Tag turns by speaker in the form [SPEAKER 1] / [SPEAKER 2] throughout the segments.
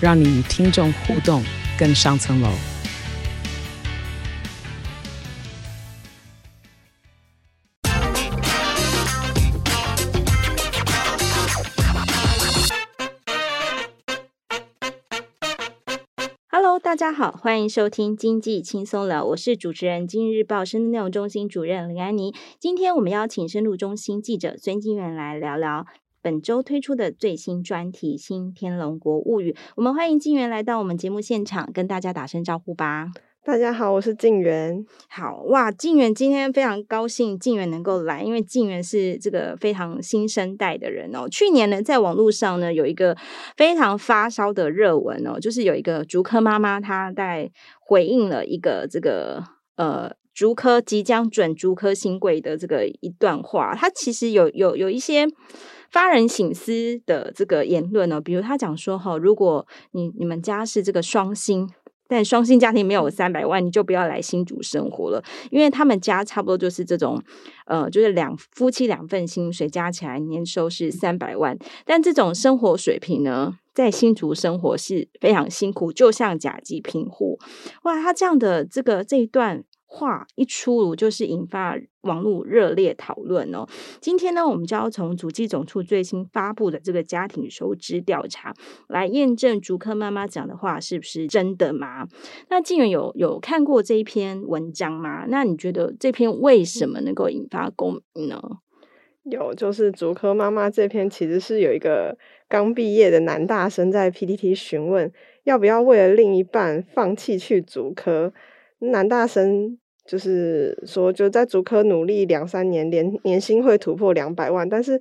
[SPEAKER 1] 让你与听众互动更上层楼。
[SPEAKER 2] 大家好，欢迎收听经济轻松聊，我是主持人，今日报深度内容中心主任林安妮。今天我们邀请深度中心记者孙金源来聊聊本周推出的最新专题《新天龙国物语》。我们欢迎静源来到我们节目现场，跟大家打声招呼吧。
[SPEAKER 3] 大家好，我是静源。
[SPEAKER 2] 好哇，静源今天非常高兴，静源能够来，因为静源是这个非常新生代的人哦。去年呢，在网络上呢，有一个非常发烧的热文哦，就是有一个竹科妈妈，她在回应了一个这个呃竹科即将准竹科新贵的这个一段话，他其实有有有一些发人省思的这个言论哦，比如他讲说哈，如果你你们家是这个双薪。但双薪家庭没有三百万，你就不要来新竹生活了，因为他们家差不多就是这种，呃，就是两夫妻两份薪水加起来年收是三百万，但这种生活水平呢，在新竹生活是非常辛苦，就像甲级贫户。哇，他这样的这个这一段。话一出炉，就是引发网络热烈讨论哦。今天呢，我们就要从主计总处最新发布的这个家庭收支调查来验证竹科妈妈讲的话是不是真的吗？那静远有有看过这一篇文章吗？那你觉得这篇为什么能够引发共鸣呢？
[SPEAKER 3] 有，就是竹科妈妈这篇其实是有一个刚毕业的男大生在 PTT 询问要不要为了另一半放弃去竹科。男大生就是说，就在竹科努力两三年，年年薪会突破两百万，但是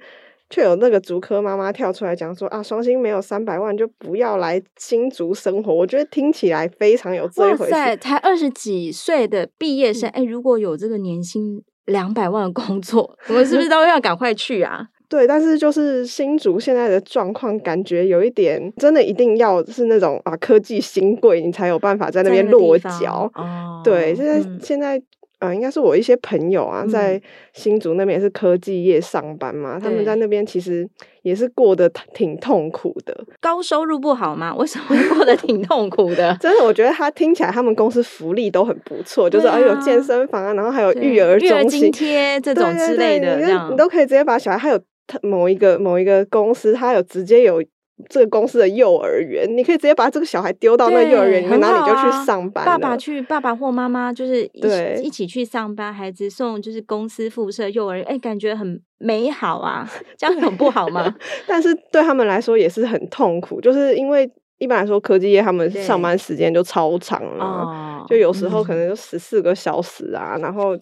[SPEAKER 3] 却有那个竹科妈妈跳出来讲说啊，双薪没有三百万就不要来新竹生活。我觉得听起来非常有这一回事。
[SPEAKER 2] 哇塞，才二十几岁的毕业生，哎、嗯欸，如果有这个年薪两百万的工作，我们是不是都要赶快去啊？
[SPEAKER 3] 对，但是就是新竹现在的状况，感觉有一点真的一定要是那种啊科技新贵，你才有办法在那边落脚。哦，对，现在、嗯、现在呃，应该是我一些朋友啊，在新竹那边也是科技业上班嘛，嗯、他们在那边其实也是过得挺痛苦的。
[SPEAKER 2] 高收入不好吗？为什么会过得挺痛苦的？
[SPEAKER 3] 真的，我觉得他听起来他们公司福利都很不错，就是啊有健身房啊，然后还有育儿中心、
[SPEAKER 2] 育儿津贴这种之类的，
[SPEAKER 3] 你都可以直接把小孩还有。他某一个某一个公司，他有直接有这个公司的幼儿园，你可以直接把这个小孩丢到那幼儿园里面，然后你就去上班。
[SPEAKER 2] 爸爸去，爸爸或妈妈就是一起一起去上班，孩子送就是公司附设幼儿园，哎，感觉很美好啊，这样很不好吗？
[SPEAKER 3] 但是对他们来说也是很痛苦，就是因为一般来说科技业他们上班时间就超长了，就有时候可能就十四个小时啊，嗯、然后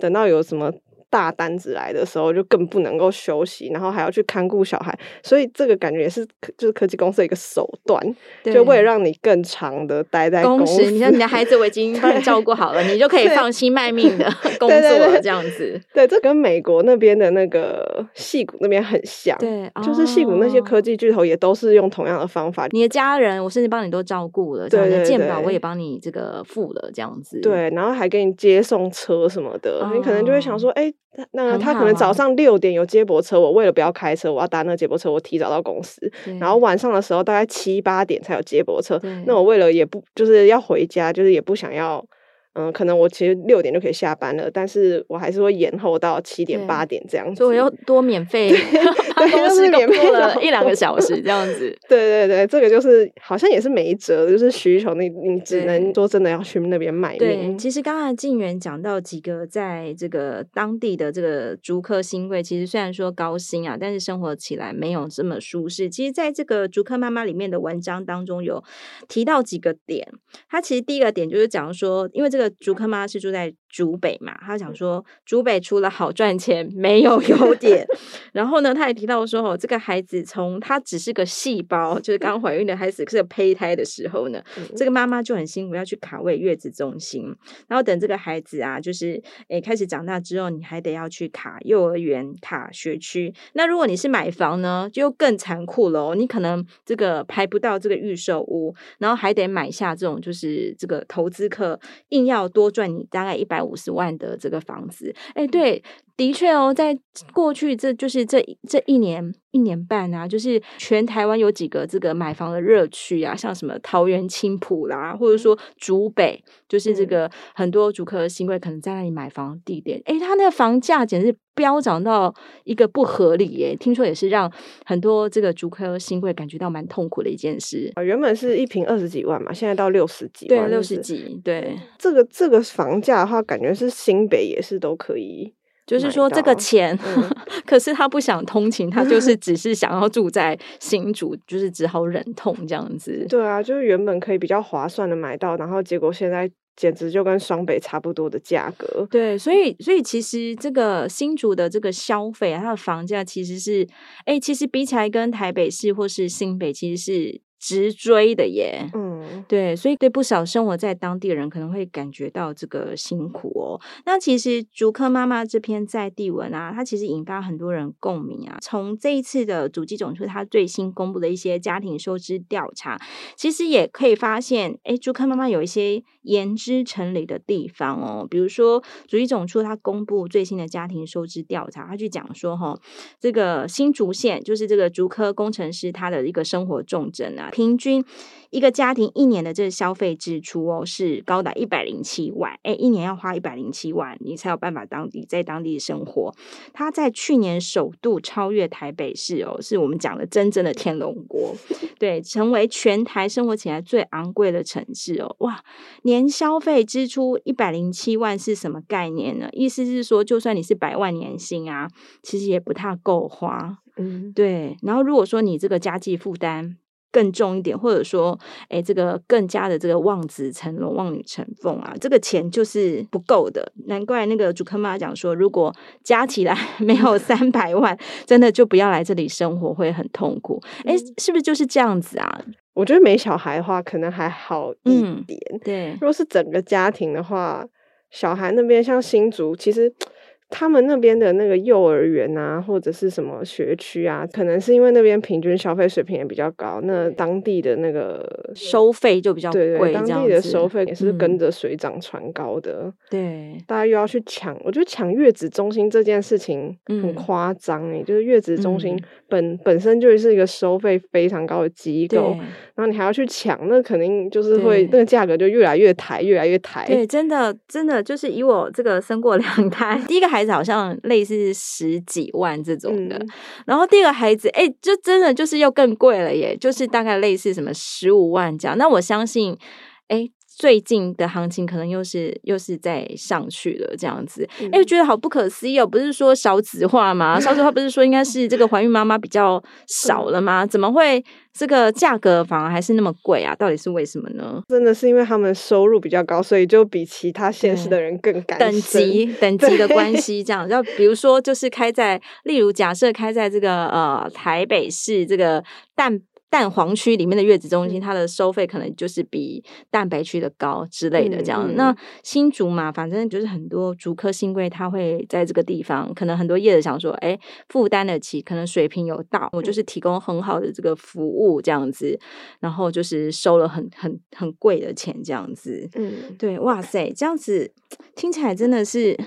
[SPEAKER 3] 等到有什么。大单子来的时候就更不能够休息，然后还要去看顾小孩，所以这个感觉也是就是科技公司的一个手段，就为了让你更长的待在公司。
[SPEAKER 2] 你像你的孩子我已经 帮你照顾好了，你就可以放心卖命的 工作了，这样子。
[SPEAKER 3] 对，这跟美国那边的那个矽谷那边很像，
[SPEAKER 2] 对，
[SPEAKER 3] 就是矽谷那些科技巨头也都是用同样的方法。
[SPEAKER 2] 你的家人，我甚至帮你都照顾了，对，健保我也帮你这个付了，这样子。
[SPEAKER 3] 对，然后还给你接送车什么的，你可能就会想说，哎。那他可能早上六点有接驳车，我为了不要开车，我要搭那个接驳车，我提早到公司。然后晚上的时候大概七八点才有接驳车，那我为了也不就是要回家，就是也不想要。嗯，可能我其实六点就可以下班了，但是我还是会延后到七点八点这样子，
[SPEAKER 2] 所以我要多免费，对，就是免费了一两个 小时这样子。
[SPEAKER 3] 对对对，这个就是好像也是没辙，就是需求，你你只能说真的要去那边卖命。
[SPEAKER 2] 对，其实刚才静源讲到几个在这个当地的这个竹科新贵，其实虽然说高薪啊，但是生活起来没有这么舒适。其实在这个竹科妈妈里面的文章当中有提到几个点，它其实第一个点就是讲说，因为这个。竹科妈是住在竹北嘛，他讲说竹北除了好赚钱没有优点。然后呢，他也提到说，哦，这个孩子从他只是个细胞，就是刚怀孕的孩子是个胚胎的时候呢，嗯、这个妈妈就很辛苦要去卡位月子中心，然后等这个孩子啊，就是诶开始长大之后，你还得要去卡幼儿园、卡学区。那如果你是买房呢，就更残酷了哦，你可能这个排不到这个预售屋，然后还得买下这种就是这个投资客硬要多赚你大概一百五十万的这个房子。哎，对。的确哦，在过去这就是这这一年一年半啊，就是全台湾有几个这个买房的热区啊，像什么桃园青浦啦，或者说竹北，就是这个很多竹科新贵可能在那里买房地点，诶，他那个房价简直飙涨到一个不合理耶！听说也是让很多这个竹科新贵感觉到蛮痛苦的一件事。
[SPEAKER 3] 原本是一平二十几万嘛，现在到六十几万，
[SPEAKER 2] 对，六十几，对。
[SPEAKER 3] 这个这个房价的话，感觉是新北也是都可以。
[SPEAKER 2] 就是说这个钱，嗯、可是他不想通勤，他就是只是想要住在新竹，就是只好忍痛这样子。
[SPEAKER 3] 对啊，就是原本可以比较划算的买到，然后结果现在简直就跟双北差不多的价格。
[SPEAKER 2] 对，所以所以其实这个新竹的这个消费啊，它的房价其实是，哎、欸，其实比起来跟台北市或是新北其实是。直追的耶，嗯，对，所以对不少生活在当地的人可能会感觉到这个辛苦哦。那其实竹科妈妈这篇在地文啊，它其实引发很多人共鸣啊。从这一次的主计总处它最新公布的一些家庭收支调查，其实也可以发现，哎，竹科妈妈有一些言之成理的地方哦。比如说，主计总处它公布最新的家庭收支调查，它去讲说哈、哦，这个新竹县就是这个竹科工程师他的一个生活重镇啊。平均一个家庭一年的这个消费支出哦，是高达一百零七万，哎，一年要花一百零七万，你才有办法当地在当地生活。他在去年首度超越台北市哦，是我们讲的真正的天龙国，对，成为全台生活起来最昂贵的城市哦，哇，年消费支出一百零七万是什么概念呢？意思是说，就算你是百万年薪啊，其实也不太够花，嗯，对。然后如果说你这个家计负担，更重一点，或者说，哎，这个更加的这个望子成龙、望女成凤啊，这个钱就是不够的。难怪那个主科妈讲说，如果加起来 没有三 百万，真的就不要来这里生活，会很痛苦。哎，是不是就是这样子啊？
[SPEAKER 3] 我觉得没小孩的话，可能还好一点。
[SPEAKER 2] 嗯、对，
[SPEAKER 3] 如果是整个家庭的话，小孩那边像新竹，其实。他们那边的那个幼儿园啊，或者是什么学区啊，可能是因为那边平均消费水平也比较高，那当地的那个
[SPEAKER 2] 收费就比较贵。
[SPEAKER 3] 对对，当地的收费也是跟着水涨船高的。嗯、
[SPEAKER 2] 对，
[SPEAKER 3] 大家又要去抢，我觉得抢月子中心这件事情很夸张诶，就是月子中心本、嗯、本身就是一个收费非常高的机构，然后你还要去抢，那肯定就是会那个价格就越来越抬，越来越抬。
[SPEAKER 2] 对，真的真的就是以我这个生过两胎，第一个孩子好像类似十几万这种的，嗯、然后第二个孩子，哎，就真的就是又更贵了耶，就是大概类似什么十五万这样。那我相信，哎。最近的行情可能又是又是在上去了，这样子，哎、嗯，觉得好不可思议哦！不是说少子化吗？少子化不是说应该是这个怀孕妈妈比较少了吗？怎么会这个价格反而还是那么贵啊？到底是为什么呢？
[SPEAKER 3] 真的是因为他们收入比较高，所以就比其他县市的人更敢
[SPEAKER 2] 等级等级的关系这样。要比如说，就是开在，例如假设开在这个呃台北市这个淡。蛋黄区里面的月子中心，它的收费可能就是比蛋白区的高之类的，这样。嗯嗯、那新竹嘛，反正就是很多竹科新贵，他会在这个地方，可能很多业者想说，哎，负担得起，可能水平有到，我就是提供很好的这个服务，这样子，然后就是收了很很很贵的钱，这样子。嗯，对，哇塞，这样子听起来真的是，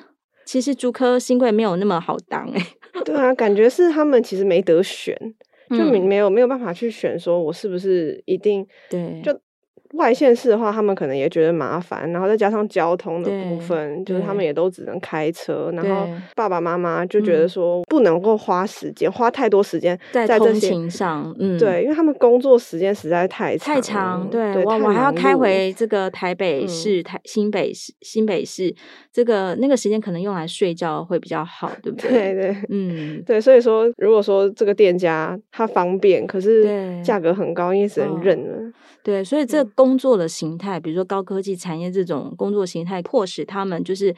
[SPEAKER 2] 其实竹科新贵没有那么好当，哎。
[SPEAKER 3] 对啊，感觉是他们其实没得选。就没没有没有办法去选，说我是不是一定
[SPEAKER 2] 对
[SPEAKER 3] 就。外县市的话，他们可能也觉得麻烦，然后再加上交通的部分，就是他们也都只能开车。然后爸爸妈妈就觉得说，不能够花时间，花太多时间
[SPEAKER 2] 在通勤上。嗯，
[SPEAKER 3] 对，因为他们工作时间实在太长
[SPEAKER 2] 太长。对，我我还要开回这个台北市、台新北市、新北市，这个那个时间可能用来睡觉会比较好，对不 对？
[SPEAKER 3] 对对，
[SPEAKER 2] 嗯，
[SPEAKER 3] 对。所以说，如果说这个店家他方便，可是价格很高，因为只能认了。嗯，
[SPEAKER 2] 对，所以这工作的形态，比如说高科技产业这种工作形态，迫使他们就是。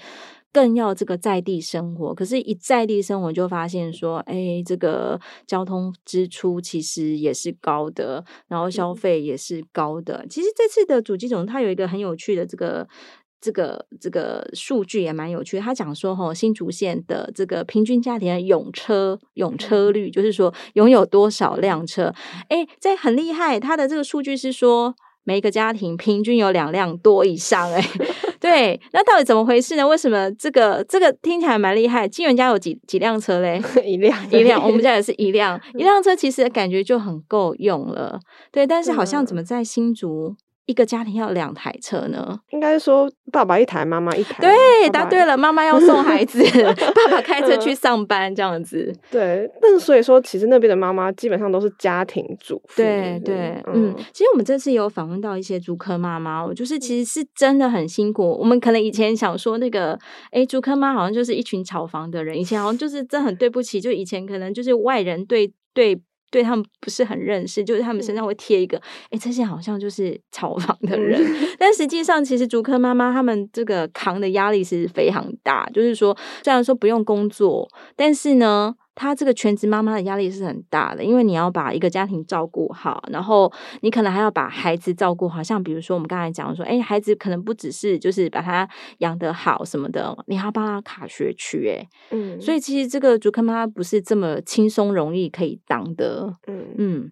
[SPEAKER 2] 更要这个在地生活，可是，一在地生活就发现说，哎，这个交通支出其实也是高的，然后消费也是高的。其实这次的主计总他有一个很有趣的这个这个这个数据也蛮有趣的，他讲说，哈，新竹县的这个平均家庭的拥车拥车率，就是说拥有多少辆车，哎，这很厉害。他的这个数据是说，每一个家庭平均有两辆多以上，哎。对，那到底怎么回事呢？为什么这个这个听起来蛮厉害？金源家有几几辆车嘞？
[SPEAKER 3] 一辆
[SPEAKER 2] 一辆，我们家也是一辆一辆车，其实感觉就很够用了。对，但是好像怎么在新竹？一个家庭要两台车呢？
[SPEAKER 3] 应该说爸爸一台，妈妈一台。
[SPEAKER 2] 对，答对了，妈妈要送孩子，爸爸开车去上班，这样子。
[SPEAKER 3] 对，但是所以说，其实那边的妈妈基本上都是家庭主妇。
[SPEAKER 2] 对对，嗯，其实我们这次有访问到一些租客妈妈，就是其实是真的很辛苦。我们可能以前想说那个，哎，租客妈好像就是一群炒房的人，以前好像就是真很对不起，就以前可能就是外人对对。对他们不是很认识，就是他们身上会贴一个，哎、嗯，这些好像就是炒房的人，嗯、但实际上其实竹科妈妈他们这个扛的压力是非常大，就是说虽然说不用工作，但是呢。她这个全职妈妈的压力是很大的，因为你要把一个家庭照顾好，然后你可能还要把孩子照顾好。像比如说我们刚才讲说，哎，孩子可能不只是就是把他养得好什么的，你还要帮他卡学区，哎，嗯，所以其实这个竹科妈妈不是这么轻松容易可以当的，嗯嗯，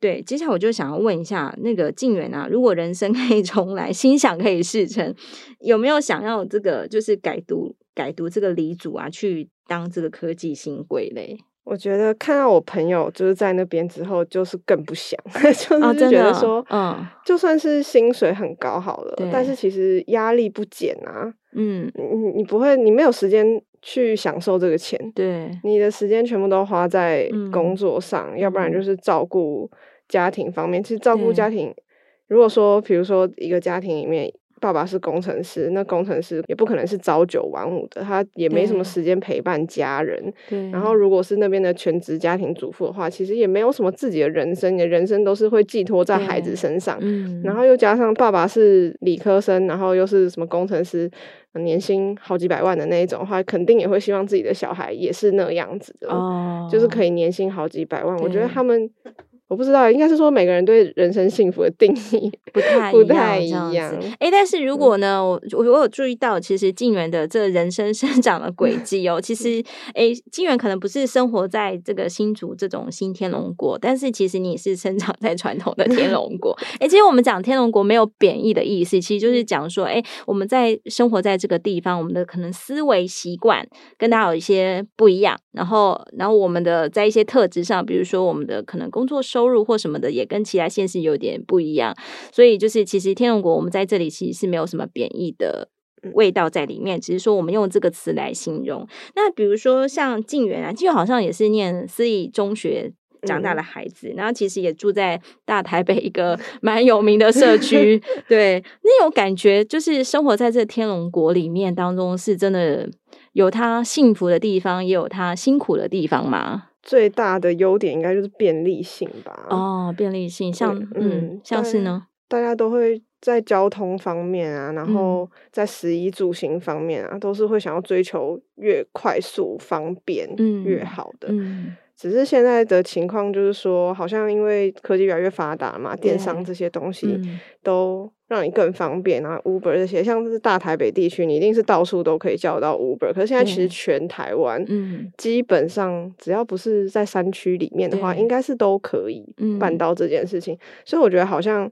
[SPEAKER 2] 对。接下来我就想要问一下那个静远啊，如果人生可以重来，心想可以事成，有没有想要这个就是改读改读这个理组啊去？当这个科技新贵嘞，
[SPEAKER 3] 我觉得看到我朋友就是在那边之后，就是更不想，就是觉得说，嗯，就算是薪水很高好了，但是其实压力不减啊，嗯，你你不会，你没有时间去享受这个钱，
[SPEAKER 2] 对，
[SPEAKER 3] 你的时间全部都花在工作上，要不然就是照顾家庭方面。其实照顾家庭，如果说比如说一个家庭里面。爸爸是工程师，那工程师也不可能是朝九晚五的，他也没什么时间陪伴家人。对。然后，如果是那边的全职家庭主妇的话，其实也没有什么自己的人生，你的人生都是会寄托在孩子身上。嗯。然后又加上爸爸是理科生，然后又是什么工程师，年薪好几百万的那一种的话，肯定也会希望自己的小孩也是那样子的。哦。就是可以年薪好几百万，我觉得他们。我不知道，应该是说每个人对人生幸福的定义
[SPEAKER 2] 不太
[SPEAKER 3] 不太一样。
[SPEAKER 2] 哎，但是如果呢，我我有注意到，其实静源的这人生生长的轨 迹哦，其实哎，静源可能不是生活在这个新竹这种新天龙国，但是其实你是生长在传统的天龙国。哎，其实我们讲天龙国没有贬义的意思，其实就是讲说，哎，我们在生活在这个地方，我们的可能思维习惯跟大家有一些不一样，然后然后我们的在一些特质上，比如说我们的可能工作收。收入或什么的也跟其他县市有点不一样，所以就是其实天龙国我们在这里其实是没有什么贬义的味道在里面，只是说我们用这个词来形容。那比如说像静源啊，静源好像也是念私立中学长大的孩子，嗯、然后其实也住在大台北一个 蛮有名的社区。对，那种感觉就是生活在这天龙国里面当中，是真的有他幸福的地方，也有他辛苦的地方吗？
[SPEAKER 3] 最大的优点应该就是便利性吧。
[SPEAKER 2] 哦，便利性，像嗯，嗯，像是呢，
[SPEAKER 3] 大家都会在交通方面啊，然后在食衣住行方面啊，嗯、都是会想要追求越快速、方便越好的。嗯嗯只是现在的情况就是说，好像因为科技越来越发达嘛，电商这些东西都让你更方便啊。Uber 这些，像是大台北地区，你一定是到处都可以叫到 Uber。可是现在其实全台湾，基本上只要不是在山区里面的话，应该是都可以办到这件事情。所以我觉得好像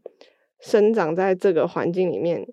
[SPEAKER 3] 生长在这个环境里面。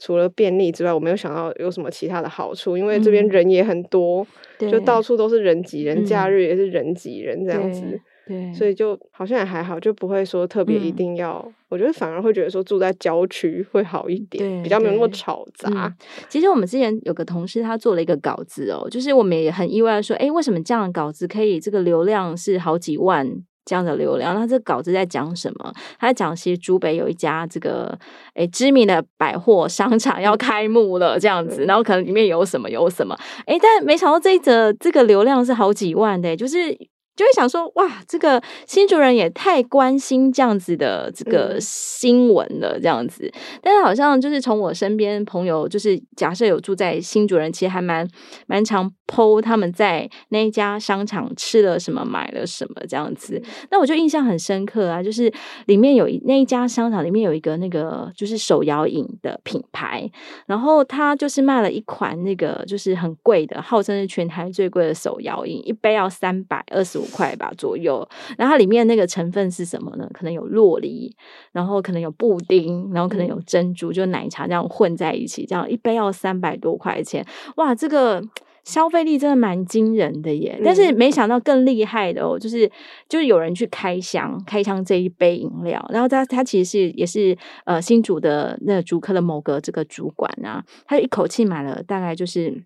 [SPEAKER 3] 除了便利之外，我没有想到有什么其他的好处，因为这边人也很多，嗯、就到处都是人挤人，假日也是人挤人这样子，对，所以就好像也还好，就不会说特别一定要。嗯、我觉得反而会觉得说住在郊区会好一点，比较没有那么吵杂、嗯。
[SPEAKER 2] 其实我们之前有个同事，他做了一个稿子哦，就是我们也很意外说，哎，为什么这样的稿子可以这个流量是好几万？这样的流量，那这稿子在讲什么？他在讲，其实竹北有一家这个诶知名的百货商场要开幕了，这样子，然后可能里面有什么有什么，诶但没想到这一则这个流量是好几万的，就是。就会想说，哇，这个新主人也太关心这样子的这个新闻了，这样子。但是好像就是从我身边朋友，就是假设有住在新主人，其实还蛮蛮常 po 他们在那一家商场吃了什么，买了什么这样子。那我就印象很深刻啊，就是里面有一那一家商场里面有一个那个就是手摇饮的品牌，然后他就是卖了一款那个就是很贵的，号称是全台最贵的手摇饮，一杯要三百二十五块吧左右。然后它里面那个成分是什么呢？可能有洛梨，然后可能有布丁，然后可能有珍珠，就奶茶这样混在一起，这样一杯要三百多块钱。哇，这个。消费力真的蛮惊人的耶！但是没想到更厉害的哦，就是就是有人去开箱开箱这一杯饮料，然后他他其实是也是呃新竹的那个竹科的某个这个主管啊，他就一口气买了大概就是。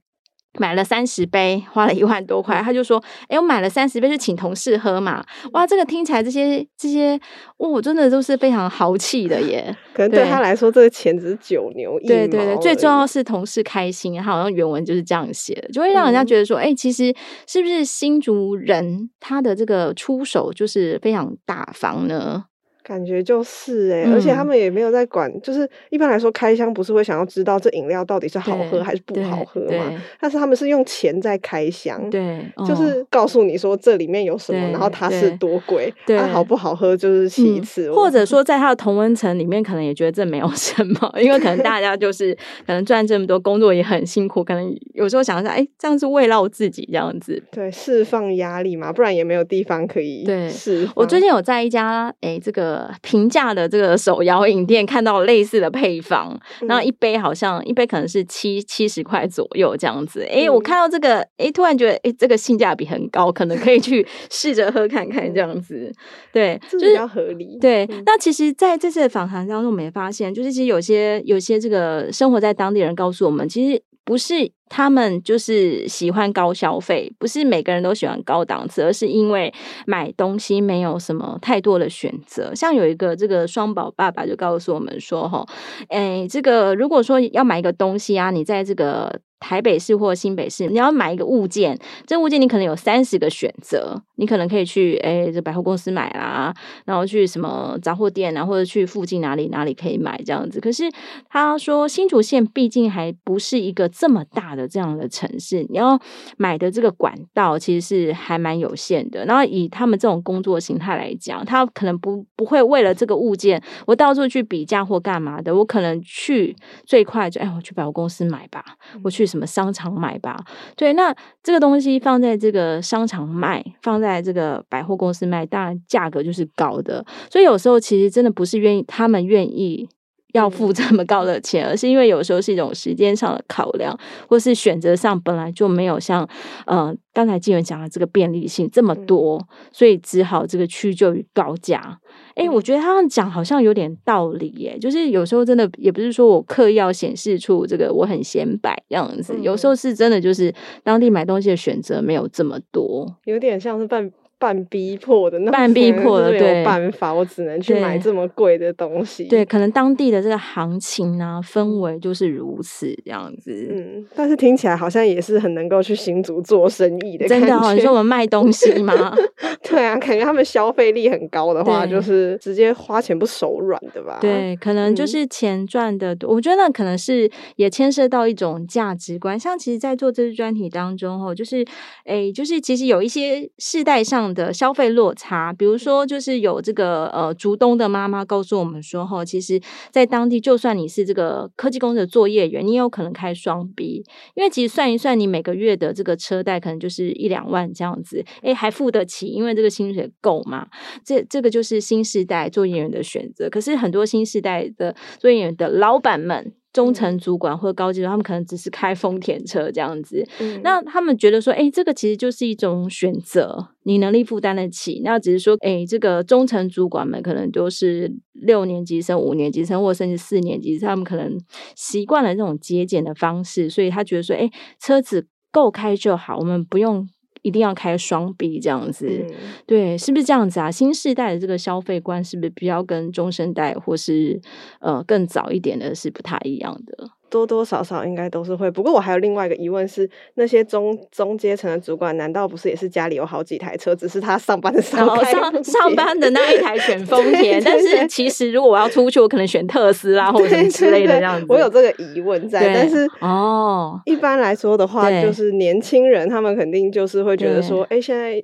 [SPEAKER 2] 买了三十杯，花了一万多块。他就说：“哎、欸，我买了三十杯，就请同事喝嘛。”哇，这个听起来这些这些，哦，真的都是非常豪气的耶。
[SPEAKER 3] 可能对他来说，这个钱只是九牛一毛。
[SPEAKER 2] 对对对，最重要是同事开心。他好像原文就是这样写的，就会让人家觉得说：“哎、其实是不是新竹人他的这个出手就是非常大方呢？”
[SPEAKER 3] 感觉就是哎、欸，而且他们也没有在管，嗯、就是一般来说开箱不是会想要知道这饮料到底是好喝还是不好喝嘛？但是他们是用钱在开箱，
[SPEAKER 2] 对，
[SPEAKER 3] 就是告诉你说这里面有什么，然后它是多贵，它、啊、好不好喝就是其次、嗯。
[SPEAKER 2] 或者说在他的同温层里面，可能也觉得这没有 什么，因为可能大家就是可能赚这么多，工作也很辛苦，可能有时候想一下，哎、欸，这样是慰劳自己这样子，
[SPEAKER 3] 对，释放压力嘛，不然也没有地方可以对。是
[SPEAKER 2] 我最近有在一家哎、欸、这个。平价的这个手摇饮店看到类似的配方，然后一杯好像一杯可能是七七十块左右这样子。哎、欸，我看到这个，哎、欸，突然觉得，哎、欸，这个性价比很高，可能可以去试着喝看看这样子。对，就是
[SPEAKER 3] 比较合理。
[SPEAKER 2] 对，那其实在这次的访谈当中，我们也发现，就是其实有些有些这个生活在当地人告诉我们，其实不是。他们就是喜欢高消费，不是每个人都喜欢高档次，而是因为买东西没有什么太多的选择。像有一个这个双宝爸爸就告诉我们说：“哈，哎，这个如果说要买一个东西啊，你在这个。”台北市或新北市，你要买一个物件，这物件你可能有三十个选择，你可能可以去哎，这百货公司买啦，然后去什么杂货店啊，或者去附近哪里哪里可以买这样子。可是他说新竹县毕竟还不是一个这么大的这样的城市，你要买的这个管道其实是还蛮有限的。然后以他们这种工作形态来讲，他可能不不会为了这个物件，我到处去比价或干嘛的，我可能去最快就哎，我去百货公司买吧，我去。什么商场买吧？对，那这个东西放在这个商场卖，放在这个百货公司卖，当然价格就是高的。所以有时候其实真的不是愿意，他们愿意要付这么高的钱，而是因为有时候是一种时间上的考量，或是选择上本来就没有像呃刚才静文讲的这个便利性这么多，所以只好这个屈就于高价。哎、欸，我觉得他们讲好像有点道理耶，就是有时候真的也不是说我刻意要显示出这个我很显摆这样子，有时候是真的就是当地买东西的选择没有这么多，
[SPEAKER 3] 有点像是半。半逼迫的那，
[SPEAKER 2] 半逼迫的，对，
[SPEAKER 3] 办法，我只能去买这么贵的东西。
[SPEAKER 2] 对，可能当地的这个行情啊，氛围就是如此这样子。
[SPEAKER 3] 嗯，但是听起来好像也是很能够去新竹做生意的。
[SPEAKER 2] 真的哦，你说我们卖东西吗？
[SPEAKER 3] 对啊，感觉他们消费力很高的话，就是直接花钱不手软的吧？
[SPEAKER 2] 对，可能就是钱赚的多。嗯、我觉得那可能是也牵涉到一种价值观。像其实，在做这支专题当中，哦，就是哎，就是其实有一些世代上。的消费落差，比如说，就是有这个呃，竹东的妈妈告诉我们说，哈，其实，在当地，就算你是这个科技公司的作业员，你也有可能开双 B，因为其实算一算，你每个月的这个车贷可能就是一两万这样子，诶，还付得起，因为这个薪水够嘛。这这个就是新时代作业员的选择。可是很多新时代的作业员的老板们。中层主管或者高级的，他们可能只是开丰田车这样子。嗯、那他们觉得说，哎、欸，这个其实就是一种选择，你能力负担得起。那只是说，哎、欸，这个中层主管们可能都是六年级生、五年级生，或甚至四年级，他们可能习惯了这种节俭的方式，所以他觉得说，哎、欸，车子够开就好，我们不用。一定要开双臂这样子，嗯，对，是不是这样子啊？新世代的这个消费观是不是比较跟中生代或是呃更早一点的是不太一样的？
[SPEAKER 3] 多多少少应该都是会。不过我还有另外一个疑问是，那些中中阶层的主管，难道不是也是家里有好几台车，只是他上班的时候
[SPEAKER 2] 上上班的那一台选 丰田，但是其实如果我要出去，我可能选特斯拉或者什么之类的这样子。
[SPEAKER 3] 我有这个疑问在，但是哦，一般来说的话，就是年轻人他们肯定就是会觉得说，哎，现在。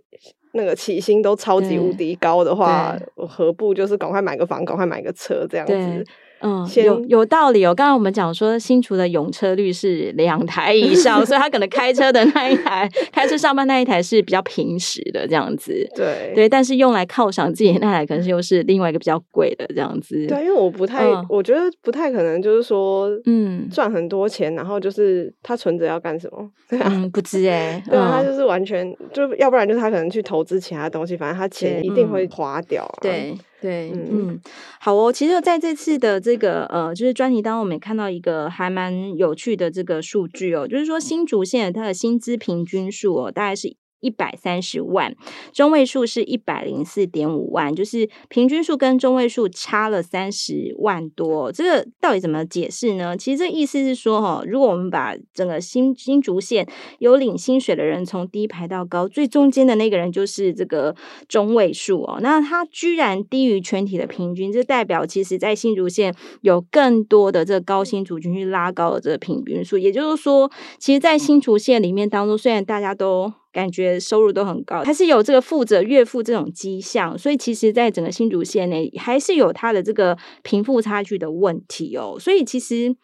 [SPEAKER 3] 那个起薪都超级无敌高的话，我何不就是赶快买个房，赶快买个车这样子？
[SPEAKER 2] 嗯，有有道理哦。刚刚我们讲说，新竹的拥车率是两台以上，所以他可能开车的那一台，开车上班那一台是比较平时的这样子。
[SPEAKER 3] 对
[SPEAKER 2] 对，但是用来犒赏自己那台，可能是又是另外一个比较贵的这样子。
[SPEAKER 3] 对，因为我不太，嗯、我觉得不太可能，就是说，嗯，赚很多钱，然后就是他存着要干什么？对啊，
[SPEAKER 2] 嗯、不知哎、欸，
[SPEAKER 3] 对啊，他就是完全就要不然就是他可能去投资其他东西，反正他钱一定会花掉啊。
[SPEAKER 2] 对。对，嗯，好哦。其实在这次的这个呃，就是专题当中，我们也看到一个还蛮有趣的这个数据哦，就是说新竹县它的薪资平均数哦，大概是。一百三十万，中位数是一百零四点五万，就是平均数跟中位数差了三十万多。这个到底怎么解释呢？其实这意思是说，哈，如果我们把整个新新竹县有领薪水的人从低排到高，最中间的那个人就是这个中位数哦。那他居然低于全体的平均，这代表其实在新竹县有更多的这个高薪族群去拉高了这个平均数。也就是说，其实，在新竹县里面当中，虽然大家都感觉收入都很高，还是有这个富者越富这种迹象，所以其实，在整个新竹县内，还是有它的这个贫富差距的问题哦。所以其实。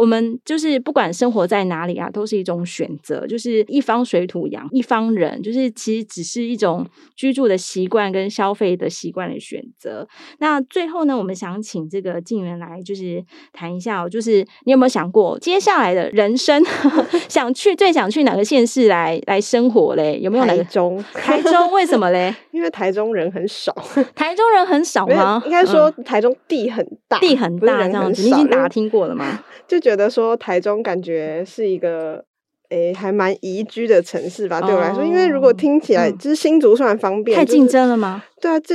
[SPEAKER 2] 我们就是不管生活在哪里啊，都是一种选择。就是一方水土养一方人，就是其实只是一种居住的习惯跟消费的习惯的选择。那最后呢，我们想请这个静源来，就是谈一下哦，就是你有没有想过接下来的人生，想去最想去哪个县市来来生活嘞？有没有哪个？
[SPEAKER 3] 台中，
[SPEAKER 2] 台中为什么嘞？
[SPEAKER 3] 因为台中人很少。
[SPEAKER 2] 台中人很少吗？
[SPEAKER 3] 应该说台中地很大，
[SPEAKER 2] 地很大这样子。你已经打听过了吗？
[SPEAKER 3] 就觉得说台中感觉是一个诶、欸、还蛮宜居的城市吧，对我来说，因为如果听起来就是新竹算方便，
[SPEAKER 2] 太竞争了吗？
[SPEAKER 3] 对啊，这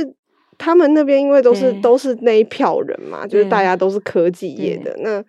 [SPEAKER 3] 他们那边因为都是都是那一票人嘛，就是大家都是科技业的那。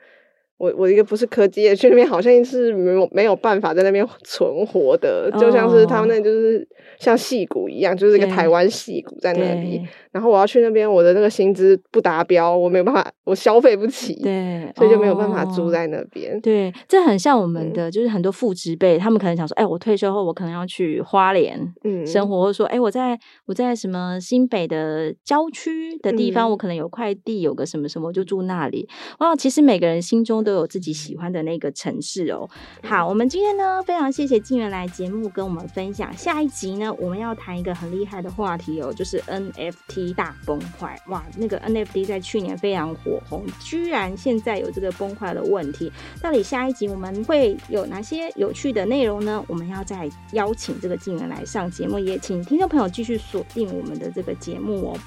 [SPEAKER 3] 我我一个不是科技业，去那边好像是没有没有办法在那边存活的，就像是他们那就是像戏骨一样，就是一个台湾戏骨在那里。然后我要去那边，我的那个薪资不达标，我没有办法，我消费不起，
[SPEAKER 2] 对，
[SPEAKER 3] 所以就没有办法住在那边。
[SPEAKER 2] 对，这很像我们的，就是很多父职辈，他们可能想说，哎，我退休后我可能要去花莲嗯生活，或者说，哎，我在我在什么新北的郊区的地方，我可能有块地，有个什么什么，我就住那里。哇，其实每个人心中都有自己喜欢的那个城市哦。好，我们今天呢，非常谢谢静源来节目跟我们分享。下一集呢，我们要谈一个很厉害的话题哦，就是 NFT。大崩坏哇！那个 NFT 在去年非常火红，居然现在有这个崩坏的问题。到底下一集我们会有哪些有趣的内容呢？我们要再邀请这个静源来上节目，也请听众朋友继续锁定我们的这个节目哦。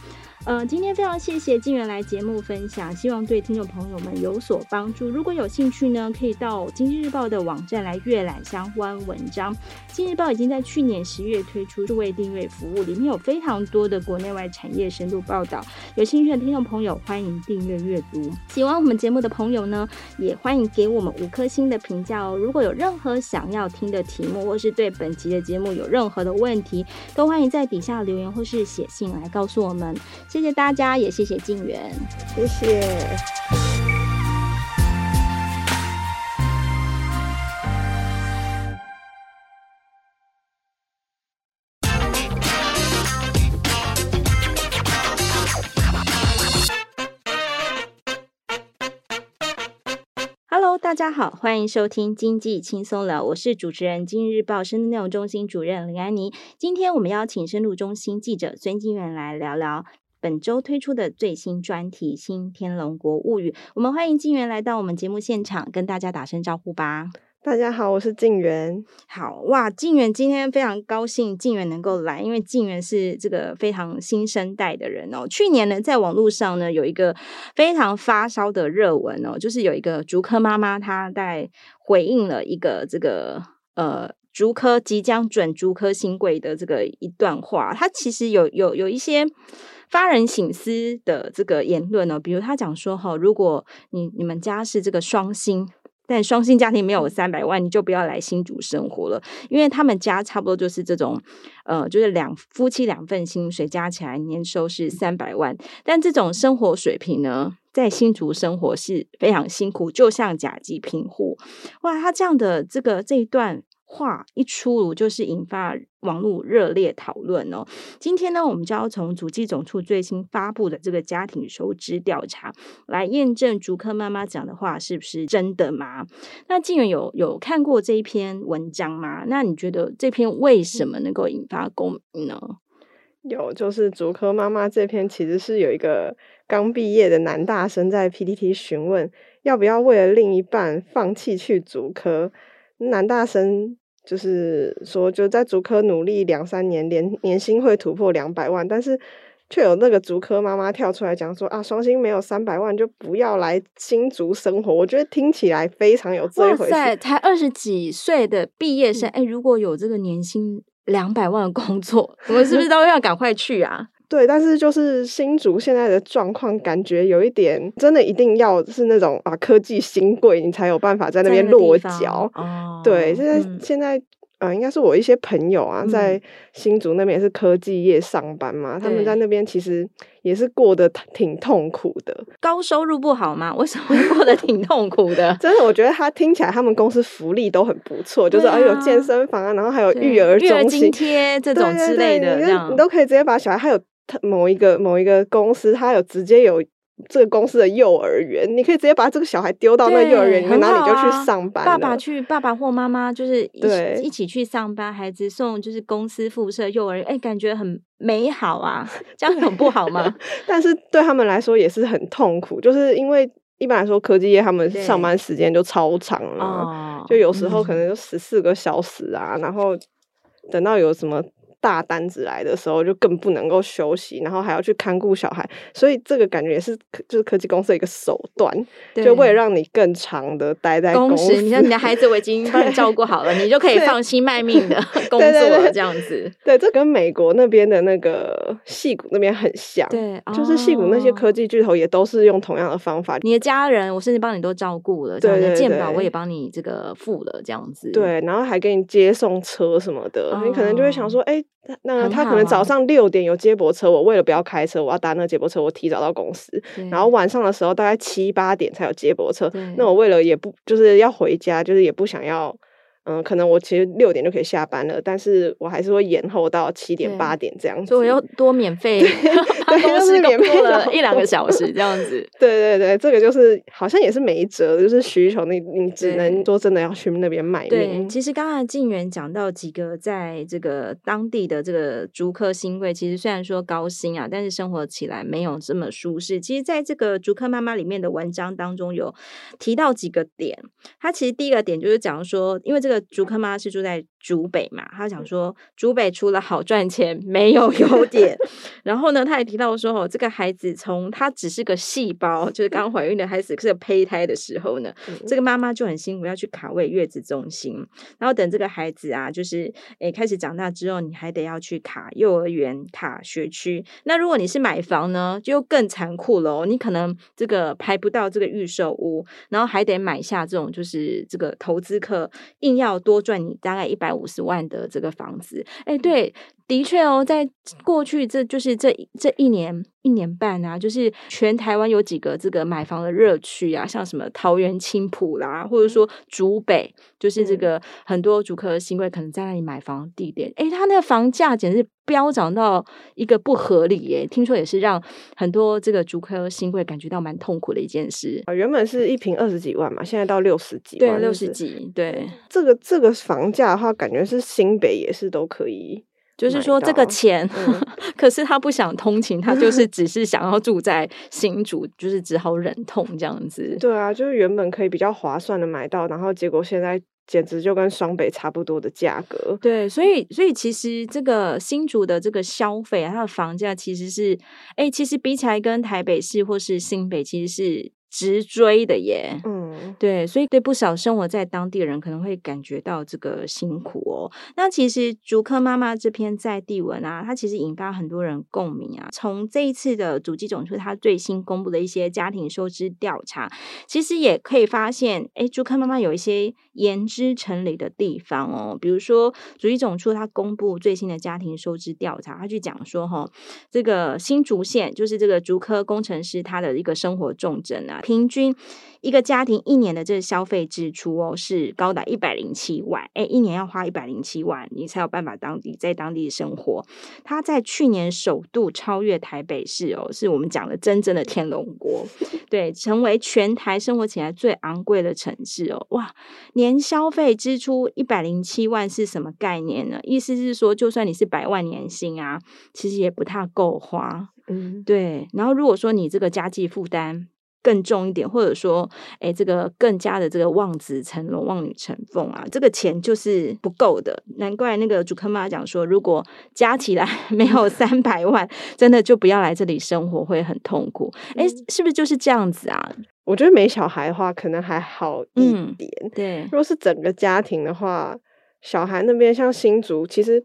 [SPEAKER 2] 呃，今天非常谢谢静媛来节目分享，希望对听众朋友们有所帮助。如果有兴趣呢，可以到《经济日报》的网站来阅览相关文章。《经济日报》已经在去年十月推出数位订阅服务，里面有非常多的国内外产业深度报道。有兴趣的听众朋友，欢迎订阅阅读。喜欢我们节目的朋友呢，也欢迎给我们五颗星的评价哦。如果有任何想要听的题目，或是对本集的节目有任何的问题，都欢迎在底下留言或是写信来告诉我们。谢谢大家，也谢谢静媛，
[SPEAKER 3] 谢谢。
[SPEAKER 2] Hello，大家好，欢迎收听经济轻松聊，我是主持人，今日报深度内容中心主任林安妮。今天我们邀请深度中心记者孙静媛来聊聊。本周推出的最新专题《新天龙国物语》，我们欢迎静源来到我们节目现场，跟大家打声招呼吧。
[SPEAKER 3] 大家好，我是静源。
[SPEAKER 2] 好哇，静源今天非常高兴，静源能够来，因为静源是这个非常新生代的人哦。去年呢，在网络上呢有一个非常发烧的热文哦，就是有一个竹科妈妈，她在回应了一个这个呃竹科即将准竹科新贵的这个一段话，她其实有有有一些。发人省思的这个言论呢，比如他讲说哈，如果你你们家是这个双薪但双薪家庭没有三百万，你就不要来新竹生活了，因为他们家差不多就是这种，呃，就是两夫妻两份薪水加起来年收是三百万，但这种生活水平呢，在新竹生活是非常辛苦，就像甲级贫户。哇，他这样的这个这一段。话一出炉，就是引发网络热烈讨论哦。今天呢，我们就要从主计总处最新发布的这个家庭收支调查来验证竹科妈妈讲的话是不是真的吗？那静远有有看过这一篇文章吗？那你觉得这篇为什么能够引发共鸣呢？
[SPEAKER 3] 有，就是竹科妈妈这篇其实是有一个刚毕业的男大生在 PTT 询问要不要为了另一半放弃去竹科，男大生。就是说，就在竹科努力两三年，年年薪会突破两百万，但是却有那个竹科妈妈跳出来讲说啊，双薪没有三百万就不要来新竹生活。我觉得听起来非常有这一回事。哇塞，
[SPEAKER 2] 才二十几岁的毕业生，哎、嗯欸，如果有这个年薪两百万的工作，我们是不是都要赶快去啊？
[SPEAKER 3] 对，但是就是新竹现在的状况，感觉有一点真的一定要是那种啊科技新贵，你才有办法在那边落脚。
[SPEAKER 2] 哦，
[SPEAKER 3] 对，现在、嗯、现在。啊，应该是我一些朋友啊，在新竹那边也是科技业上班嘛，嗯、他们在那边其实也是过得挺痛苦的。
[SPEAKER 2] 高收入不好吗？为什么会过得挺痛苦的？
[SPEAKER 3] 真的，我觉得他听起来他们公司福利都很不错，啊、就是还有健身房啊，然后还有育儿中心、
[SPEAKER 2] 育儿津贴这种之类的，
[SPEAKER 3] 你都可以直接把小孩，还有某一个某一个公司，他有直接有。这个公司的幼儿园，你可以直接把这个小孩丢到那幼儿园里面，然后你就去上班。
[SPEAKER 2] 爸爸去，爸爸或妈妈就是一起一起去上班，孩子送就是公司附设幼儿园，哎，感觉很美好啊，这样很不好吗？
[SPEAKER 3] 但是对他们来说也是很痛苦，就是因为一般来说科技业他们上班时间就超长了，就有时候可能就十四个小时啊，然后等到有什么。大单子来的时候，就更不能够休息，然后还要去看顾小孩，所以这个感觉也是就是科技公司的一个手段，就为了让你更长的待在公司。
[SPEAKER 2] 你看你的孩子我已经帮你照顾好了，你就可以 放心卖命的 工作了，这样子。
[SPEAKER 3] 对，这跟美国那边的那个戏骨那边很像，
[SPEAKER 2] 对，
[SPEAKER 3] 就是戏骨那些科技巨头也都是用同样的方法。
[SPEAKER 2] 你的家人，我甚至帮你都照顾了，对对对，健保我也帮你这个付了，这样子。
[SPEAKER 3] 对，然后还给你接送车什么的，你可能就会想说，哎。那他可能早上六点有接驳车，啊、我为了不要开车，我要搭那个接驳车，我提早到公司。然后晚上的时候大概七八点才有接驳车，那我为了也不就是要回家，就是也不想要。嗯，可能我其实六点就可以下班了，但是我还是会延后到七点八点这样子，
[SPEAKER 2] 所以我要 多免费，办公室免费了一两个小时这样子。
[SPEAKER 3] 对对对，这个就是好像也是没辙，就是需求，你你只能说真的要去那边卖命。
[SPEAKER 2] 对，其实刚才静远讲到几个在这个当地的这个竹科新贵，其实虽然说高薪啊，但是生活起来没有这么舒适。其实在这个竹科妈妈里面的文章当中有提到几个点，它其实第一个点就是讲说，因为这个。竹科妈是住在竹北嘛，他讲说竹北除了好赚钱没有优点。然后呢，他也提到说，哦，这个孩子从他只是个细胞，就是刚怀孕的孩子是个胚胎的时候呢，嗯、这个妈妈就很辛苦，要去卡位月子中心。然后等这个孩子啊，就是诶开始长大之后，你还得要去卡幼儿园、卡学区。那如果你是买房呢，就更残酷了哦，你可能这个排不到这个预售屋，然后还得买下这种就是这个投资客，硬要多赚你大概一百五十万的这个房子。哎，对。的确哦，在过去这就是这这一年一年半啊，就是全台湾有几个这个买房的热区啊，像什么桃园青浦啦，或者说竹北，就是这个很多竹科新贵可能在那里买房地点，诶，他那个房价简直是飙涨到一个不合理耶！听说也是让很多这个竹科新贵感觉到蛮痛苦的一件事
[SPEAKER 3] 啊。原本是一平二十几万嘛，现在到六十几万，
[SPEAKER 2] 对，六十几，对。
[SPEAKER 3] 这个这个房价的话，感觉是新北也是都可以。
[SPEAKER 2] 就是说这个钱，嗯、可是他不想通勤，他就是只是想要住在新竹，就是只好忍痛这样子。
[SPEAKER 3] 对啊，就是原本可以比较划算的买到，然后结果现在简直就跟双北差不多的价格。
[SPEAKER 2] 对，所以所以其实这个新竹的这个消费啊，它的房价其实是，哎，其实比起来跟台北市或是新北其实是直追的耶。
[SPEAKER 3] 嗯。
[SPEAKER 2] 对，所以对不少生活在当地人可能会感觉到这个辛苦哦。那其实竹科妈妈这篇在地文啊，它其实引发很多人共鸣啊。从这一次的主机总处它最新公布的一些家庭收支调查，其实也可以发现，哎，竹科妈妈有一些言之成理的地方哦。比如说，主机总处它公布最新的家庭收支调查，它去讲说哈、这个新竹县就是这个竹科工程师他的一个生活重镇啊，平均一个家庭一年的这个消费支出哦，是高达一百零七万，哎，一年要花一百零七万，你才有办法当地在当地生活。它在去年首度超越台北市哦，是我们讲的真正的天龙国，对，成为全台生活起来最昂贵的城市哦，哇，年消费支出一百零七万是什么概念呢？意思是说，就算你是百万年薪啊，其实也不太够花，嗯，对。然后如果说你这个家计负担，更重一点，或者说，哎，这个更加的这个望子成龙、望女成凤啊，这个钱就是不够的。难怪那个主科妈讲说，如果加起来 没有三百万，真的就不要来这里生活，会很痛苦。哎，是不是就是这样子啊？
[SPEAKER 3] 我觉得没小孩的话，可能还好一点。
[SPEAKER 2] 嗯、对，
[SPEAKER 3] 如果是整个家庭的话，小孩那边像新竹，其实。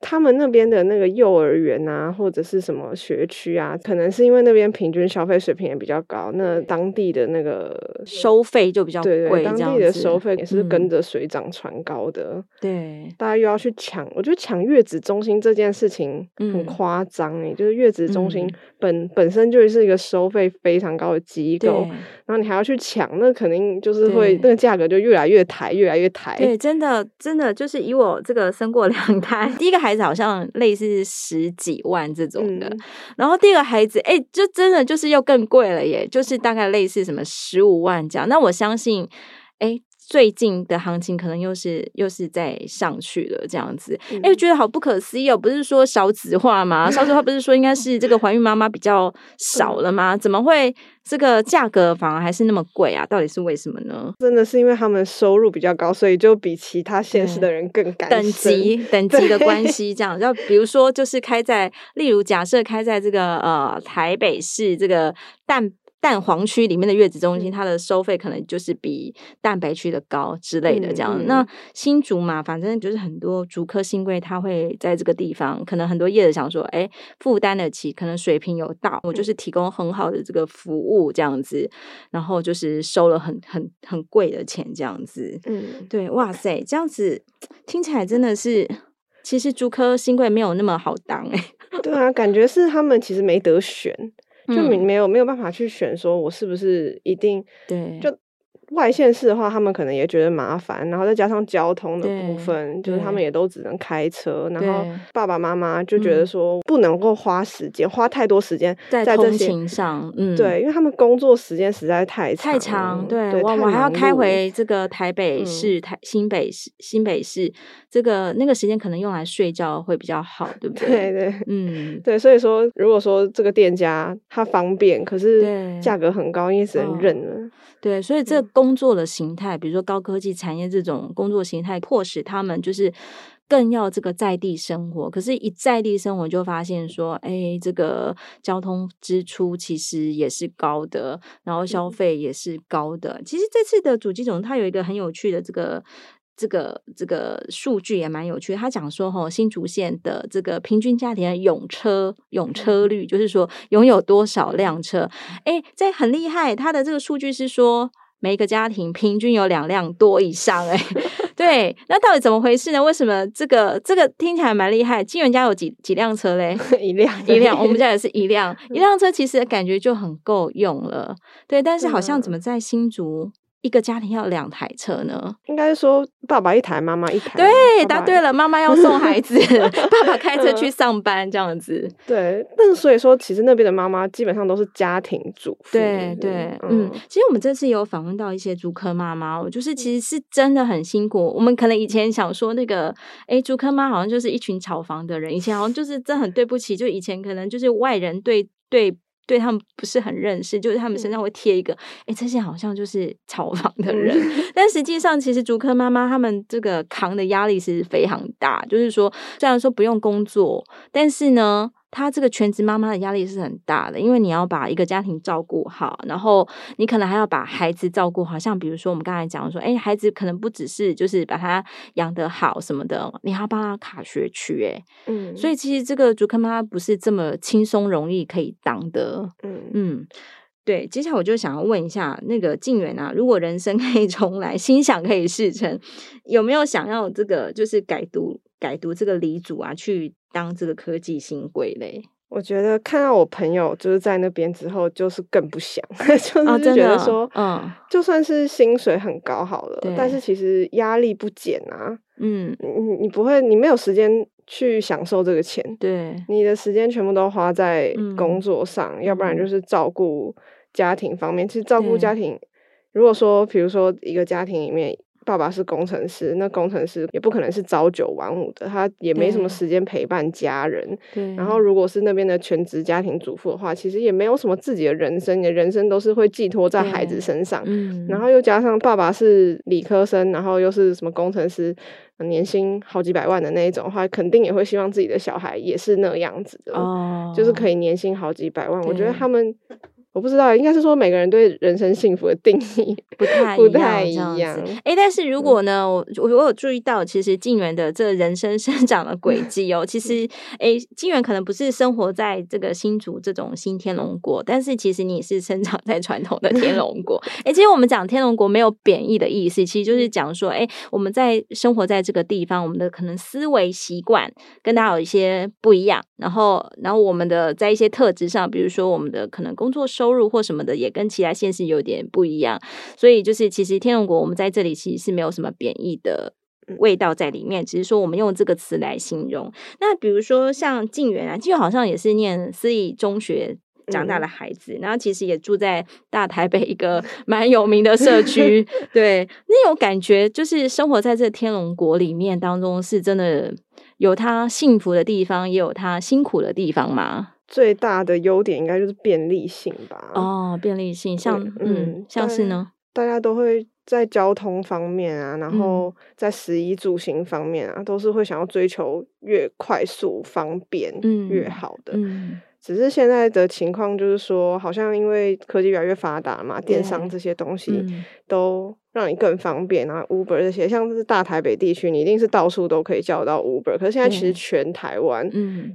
[SPEAKER 3] 他们那边的那个幼儿园啊，或者是什么学区啊，可能是因为那边平均消费水平也比较高，那当地的那个
[SPEAKER 2] 收费就比较贵。
[SPEAKER 3] 对对，当地的收费也是跟着水涨船高的。
[SPEAKER 2] 嗯、对，
[SPEAKER 3] 大家又要去抢，我觉得抢月子中心这件事情很夸张诶，就是月子中心本、嗯、本身就是一个收费非常高的机构，然后你还要去抢，那肯定就是会那个价格就越来越抬，越来越抬。
[SPEAKER 2] 对，真的真的就是以我这个生过两胎，第一个孩。孩子好像类似十几万这种的，嗯、然后第二个孩子，哎，就真的就是又更贵了耶，就是大概类似什么十五万这样。那我相信，哎，最近的行情可能又是又是在上去了这样子，哎、嗯，觉得好不可思议哦！不是说少子化吗？少子化不是说应该是这个怀孕妈妈比较少了吗？怎么会？这个价格反而还是那么贵啊？到底是为什么呢？
[SPEAKER 3] 真的是因为他们收入比较高，所以就比其他现实的人更敢
[SPEAKER 2] 等级等级的关系这样。就比如说，就是开在，例如假设开在这个呃台北市这个淡。蛋黄区里面的月子中心，它的收费可能就是比蛋白区的高之类的这样。嗯嗯、那新竹嘛，反正就是很多竹科新贵，他会在这个地方，可能很多业者想说，哎、欸，负担得起，可能水平有到，我就是提供很好的这个服务这样子，然后就是收了很很很贵的钱这样子。嗯，对，哇塞，这样子听起来真的是，其实竹科新贵没有那么好当哎、欸。
[SPEAKER 3] 对啊，感觉是他们其实没得选。就没没有没有办法去选，说我是不是一定对就。外县市的话，他们可能也觉得麻烦，然后再加上交通的部分，就是他们也都只能开车。然后爸爸妈妈就觉得说，不能够花时间，花太多时间
[SPEAKER 2] 在通勤上。嗯，
[SPEAKER 3] 对，因为他们工作时间实在太长
[SPEAKER 2] 太长。对，我我还要开回这个台北市、台新北市、新北市，这个那个时间可能用来睡觉会比较好，对不 对？
[SPEAKER 3] 对对，嗯，对。所以说，如果说这个店家他方便，可是价格很高，因为只能认了。
[SPEAKER 2] 对，所以这工作的形态，比如说高科技产业这种工作形态，迫使他们就是更要这个在地生活。可是，一在地生活就发现说，哎，这个交通支出其实也是高的，然后消费也是高的。嗯、其实这次的主机总，它有一个很有趣的这个。这个这个数据也蛮有趣的，他讲说哈，新竹县的这个平均家庭的拥车拥车率，就是说拥有多少辆车，哎，这很厉害。他的这个数据是说，每一个家庭平均有两辆多以上，哎，对，那到底怎么回事呢？为什么这个这个听起来蛮厉害？金源家有几几辆车嘞？
[SPEAKER 3] 一辆
[SPEAKER 2] 一辆，我们家也是一辆 一辆车，其实感觉就很够用了，对。但是好像怎么在新竹？一个家庭要两台车呢？
[SPEAKER 3] 应该说爸爸一台，妈妈一台。
[SPEAKER 2] 对，答对了，妈妈要送孩子，爸爸开车去上班，这样子。
[SPEAKER 3] 对，但是所以说，其实那边的妈妈基本上都是家庭主妇。
[SPEAKER 2] 对对，嗯，其实我们这次有访问到一些竹科妈妈，我就是其实是真的很辛苦。我们可能以前想说那个，哎，竹科妈好像就是一群炒房的人，以前好像就是真的很对不起，就以前可能就是外人对对。对他们不是很认识，就是他们身上会贴一个，哎、嗯，这些好像就是炒 房的人，嗯、但实际上其实竹科妈妈他们这个扛的压力是非常大，就是说虽然说不用工作，但是呢。她这个全职妈妈的压力是很大的，因为你要把一个家庭照顾好，然后你可能还要把孩子照顾好。像比如说我们刚才讲说，哎，孩子可能不只是就是把他养得好什么的，你还要帮他卡学区，哎，嗯，所以其实这个竹科妈妈不是这么轻松容易可以当的，嗯嗯。对，接下来我就想要问一下那个静远啊，如果人生可以重来，心想可以事成，有没有想要这个就是改读改读这个理组啊，去当这个科技新贵嘞？
[SPEAKER 3] 我觉得看到我朋友就是在那边之后，就是更不想，就是觉得说，嗯，就算是薪水很高好了，但是其实压力不减啊，嗯，你你不会，你没有时间去享受这个钱，对，你的时间全部都花在工作上，嗯、要不然就是照顾。家庭方面，其实照顾家庭，如果说，比如说一个家庭里面，爸爸是工程师，那工程师也不可能是朝九晚五的，他也没什么时间陪伴家人。对。然后，如果是那边的全职家庭主妇的话，其实也没有什么自己的人生，你的人生都是会寄托在孩子身上。嗯。然后又加上爸爸是理科生，然后又是什么工程师，年薪好几百万的那一种的话，肯定也会希望自己的小孩也是那样子的，哦，就是可以年薪好几百万。我觉得他们。我不知道，应该是说每个人对人生幸福的定义 不太不太一样。
[SPEAKER 2] 哎，但是如果呢，我我有注意到，其实静媛的这个人生生长的轨迹哦，其实哎，静媛可能不是生活在这个新竹这种新天龙国，但是其实你是生长在传统的天龙国。哎，其实我们讲天龙国没有贬义的意思，其实就是讲说，哎，我们在生活在这个地方，我们的可能思维习惯跟大家有一些不一样，然后然后我们的在一些特质上，比如说我们的可能工作。收入或什么的也跟其他县市有点不一样，所以就是其实天龙国我们在这里其实是没有什么贬义的味道在里面，只是说我们用这个词来形容。那比如说像静媛啊，静媛好像也是念私立中学长大的孩子，然后其实也住在大台北一个 蛮有名的社区。对，那种感觉就是生活在这天龙国里面当中，是真的有他幸福的地方，也有他辛苦的地方吗？
[SPEAKER 3] 最大的优点应该就是便利性吧。
[SPEAKER 2] 哦，便利性，像嗯，嗯，像是呢，
[SPEAKER 3] 大家都会在交通方面啊，然后在食衣住行方面啊，嗯、都是会想要追求越快速、方便越好的。嗯嗯只是现在的情况就是说，好像因为科技越来越发达嘛，电商这些东西都让你更方便。然后 Uber 这些，像是大台北地区，你一定是到处都可以叫到 Uber。可是现在其实全台湾，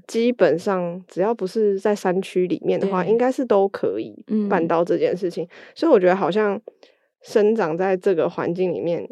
[SPEAKER 3] 基本上只要不是在山区里面的话，应该是都可以办到这件事情。所以我觉得好像生长在这个环境里面。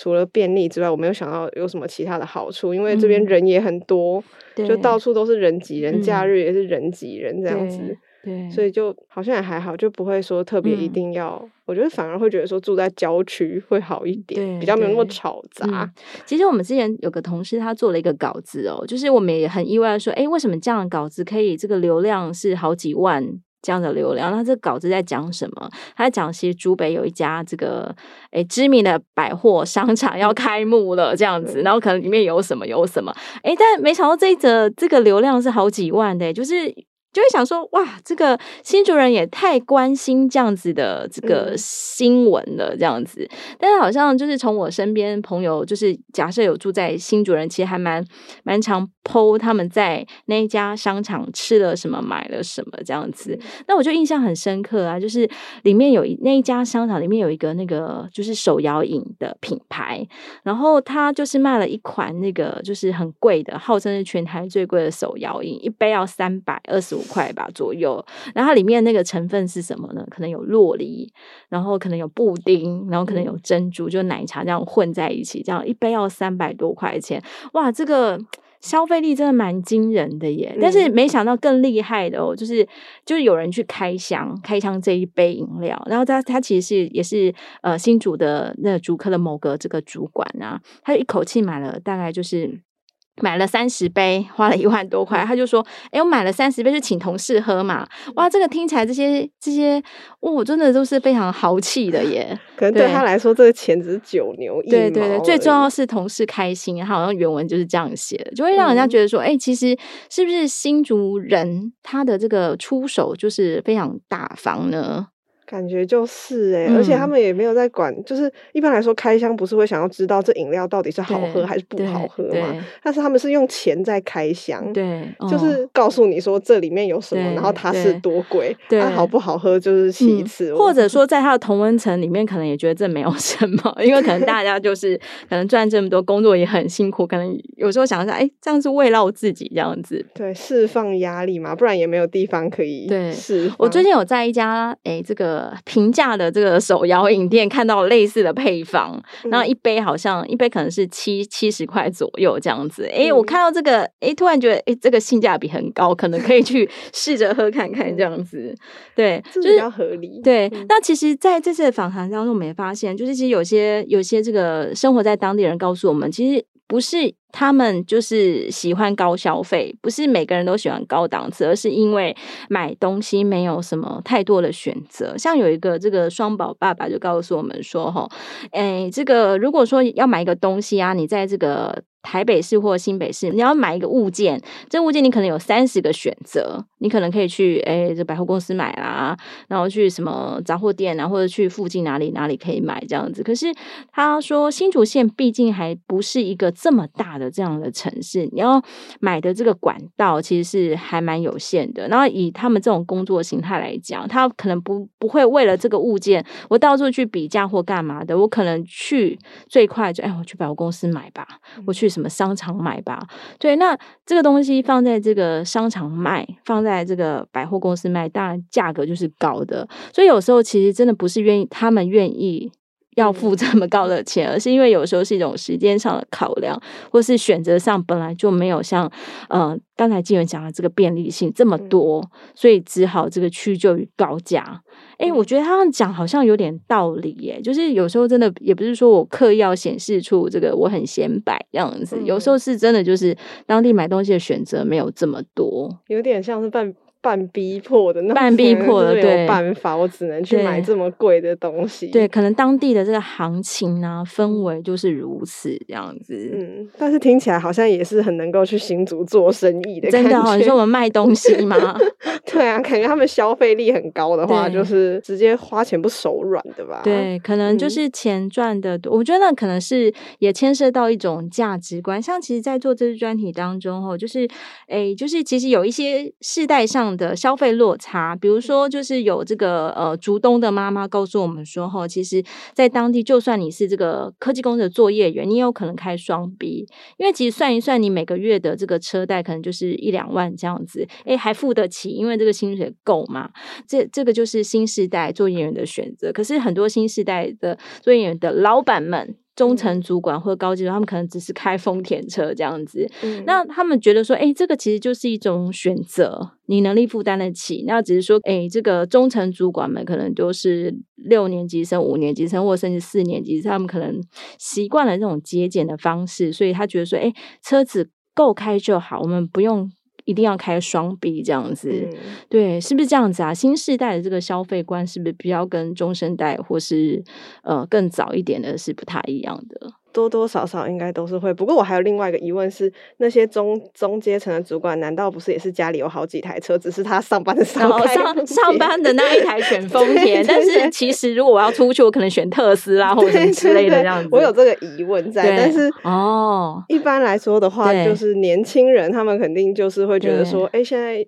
[SPEAKER 3] 除了便利之外，我没有想到有什么其他的好处，因为这边人也很多，嗯、就到处都是人挤人，假日也是人挤人这样子，对，所以就好像也还好，就不会说特别一定要。嗯、我觉得反而会觉得说住在郊区会好一点，比较没有那么吵杂。嗯、
[SPEAKER 2] 其实我们之前有个同事，他做了一个稿子哦，就是我们也很意外说，哎，为什么这样的稿子可以这个流量是好几万？这样的流量，那这稿子在讲什么？他在讲，其实竹北有一家这个诶知名的百货商场要开幕了，这样子，然后可能里面有什么有什么，诶，但没想到这一则这个流量是好几万的，就是。就会想说，哇，这个新主人也太关心这样子的这个新闻了，这样子。但是好像就是从我身边朋友，就是假设有住在新主人，其实还蛮蛮常 po 他们在那一家商场吃了什么，买了什么这样子。那我就印象很深刻啊，就是里面有那一家商场里面有一个那个就是手摇饮的品牌，然后他就是卖了一款那个就是很贵的，号称是全台最贵的手摇饮，一杯要三百二十五。五块吧左右，然后它里面那个成分是什么呢？可能有洛梨，然后可能有布丁，然后可能有珍珠，就奶茶这样混在一起，这样一杯要三百多块钱，哇，这个消费力真的蛮惊人的耶！但是没想到更厉害的哦，就是就是有人去开箱开箱这一杯饮料，然后他他其实是也是呃新竹的那个竹科的某个这个主管啊，他一口气买了大概就是。买了三十杯，花了一万多块。他就说：“哎、欸，我买了三十杯，就请同事喝嘛。”哇，这个听起来这些这些，哦，真的都是非常豪气的耶。
[SPEAKER 3] 可能对他来说，这个钱只是九牛一毛。对对对，
[SPEAKER 2] 最重要是同事开心。他好像原文就是这样写的，就会让人家觉得说：“哎、嗯欸，其实是不是新竹人他的这个出手就是非常大方呢？”
[SPEAKER 3] 感觉就是哎、欸，
[SPEAKER 2] 嗯、
[SPEAKER 3] 而且他们也没有在管，就是一般来说开箱不是会想要知道这饮料到底是好喝还是不好喝吗？但是他们是用钱在开箱，
[SPEAKER 2] 对，
[SPEAKER 3] 就是告诉你说这里面有什
[SPEAKER 2] 么，
[SPEAKER 3] 然后它是多贵，
[SPEAKER 2] 对，
[SPEAKER 3] 它好不好喝就是其次，
[SPEAKER 2] 嗯、或者说在它的同温层里面，可能也觉得这没有什么，因为可能大家就是可能赚这么多，工作也很辛苦，可能有时候想一下，哎，这样是慰劳自己这样子，
[SPEAKER 3] 对，释放压力嘛，不然也没有地方可以对是。
[SPEAKER 2] 我最近有在一家哎这个。平价的这个手摇饮店看到类似的配方，然后一杯好像一杯可能是七七十块左右这样子。哎，我看到这个，哎，突然觉得哎，这个性价比很高，可能可以去试着喝看看这样子。对，就是
[SPEAKER 3] 比较合理。
[SPEAKER 2] 对，那其实在这次的访谈当中，我们也发现，就是其实有些有些这个生活在当地人告诉我们，其实不是。他们就是喜欢高消费，不是每个人都喜欢高档次，而是因为买东西没有什么太多的选择。像有一个这个双宝爸爸就告诉我们说：“哈，哎，这个如果说要买一个东西啊，你在这个。”台北市或新北市，你要买一个物件，这物件你可能有三十个选择，你可能可以去诶这百货公司买啦，然后去什么杂货店啊，或者去附近哪里哪里可以买这样子。可是他说新竹县毕竟还不是一个这么大的这样的城市，你要买的这个管道其实是还蛮有限的。然后以他们这种工作形态来讲，他可能不不会为了这个物件，我到处去比价或干嘛的，我可能去最快就哎我去百货公司买吧，我去。什么商场买吧？对，那这个东西放在这个商场卖，放在这个百货公司卖，当然价格就是高的。所以有时候其实真的不是愿意，他们愿意要付这么高的钱，而是因为有时候是一种时间上的考量，或是选择上本来就没有像呃刚才静远讲的这个便利性这么多，所以只好这个屈就于高价。哎、欸，我觉得他们讲好像有点道理耶，就是有时候真的也不是说我刻意要显示出这个我很显摆这样子，有时候是真的就是当地买东西的选择没有这么多，
[SPEAKER 3] 有点像是半。半逼迫的那种，
[SPEAKER 2] 半逼迫的，
[SPEAKER 3] 对，办法，我只能去买这么贵的东西。
[SPEAKER 2] 对，可能当地的这个行情啊，氛围就是如此这样子。
[SPEAKER 3] 嗯，但是听起来好像也是很能够去新竹做生意的。
[SPEAKER 2] 真的哦，你说我们卖东西吗？
[SPEAKER 3] 对啊，感觉他们消费力很高的话，就是直接花钱不手软的吧？
[SPEAKER 2] 对，可能就是钱赚的多。嗯、我觉得那可能是也牵涉到一种价值观。像其实，在做这支专题当中，哦，就是哎，就是其实有一些世代上。的消费落差，比如说，就是有这个呃，竹东的妈妈告诉我们说，哈，其实，在当地，就算你是这个科技公司的作业员，你也有可能开双 B，因为其实算一算，你每个月的这个车贷可能就是一两万这样子，诶，还付得起，因为这个薪水够嘛。这这个就是新时代作业员的选择。可是很多新时代的作业员的老板们。中层主管或高级的，他们可能只是开丰田车这样子。嗯、那他们觉得说，哎、欸，这个其实就是一种选择，你能力负担得起。那只是说，哎、欸，这个中层主管们可能都是六年级生、五年级生，或甚至四年级，他们可能习惯了这种节俭的方式，所以他觉得说，哎、欸，车子够开就好，我们不用。一定要开双臂这样子，嗯、对，是不是这样子啊？新世代的这个消费观是不是比较跟中生代或是呃更早一点的是不太一样的？
[SPEAKER 3] 多多少少应该都是会，不过我还有另外一个疑问是，那些中中阶层的主管，难道不是也是家里有好几台车，只是他上班的时候
[SPEAKER 2] 上上班的那一台选 丰田，但是其实如果我要出去，我可能选特斯拉或者什么之类的这样子。
[SPEAKER 3] 我有这个疑问在，但是
[SPEAKER 2] 哦，
[SPEAKER 3] 一般来说的话，就是年轻人他们肯定就是会觉得说，哎，现在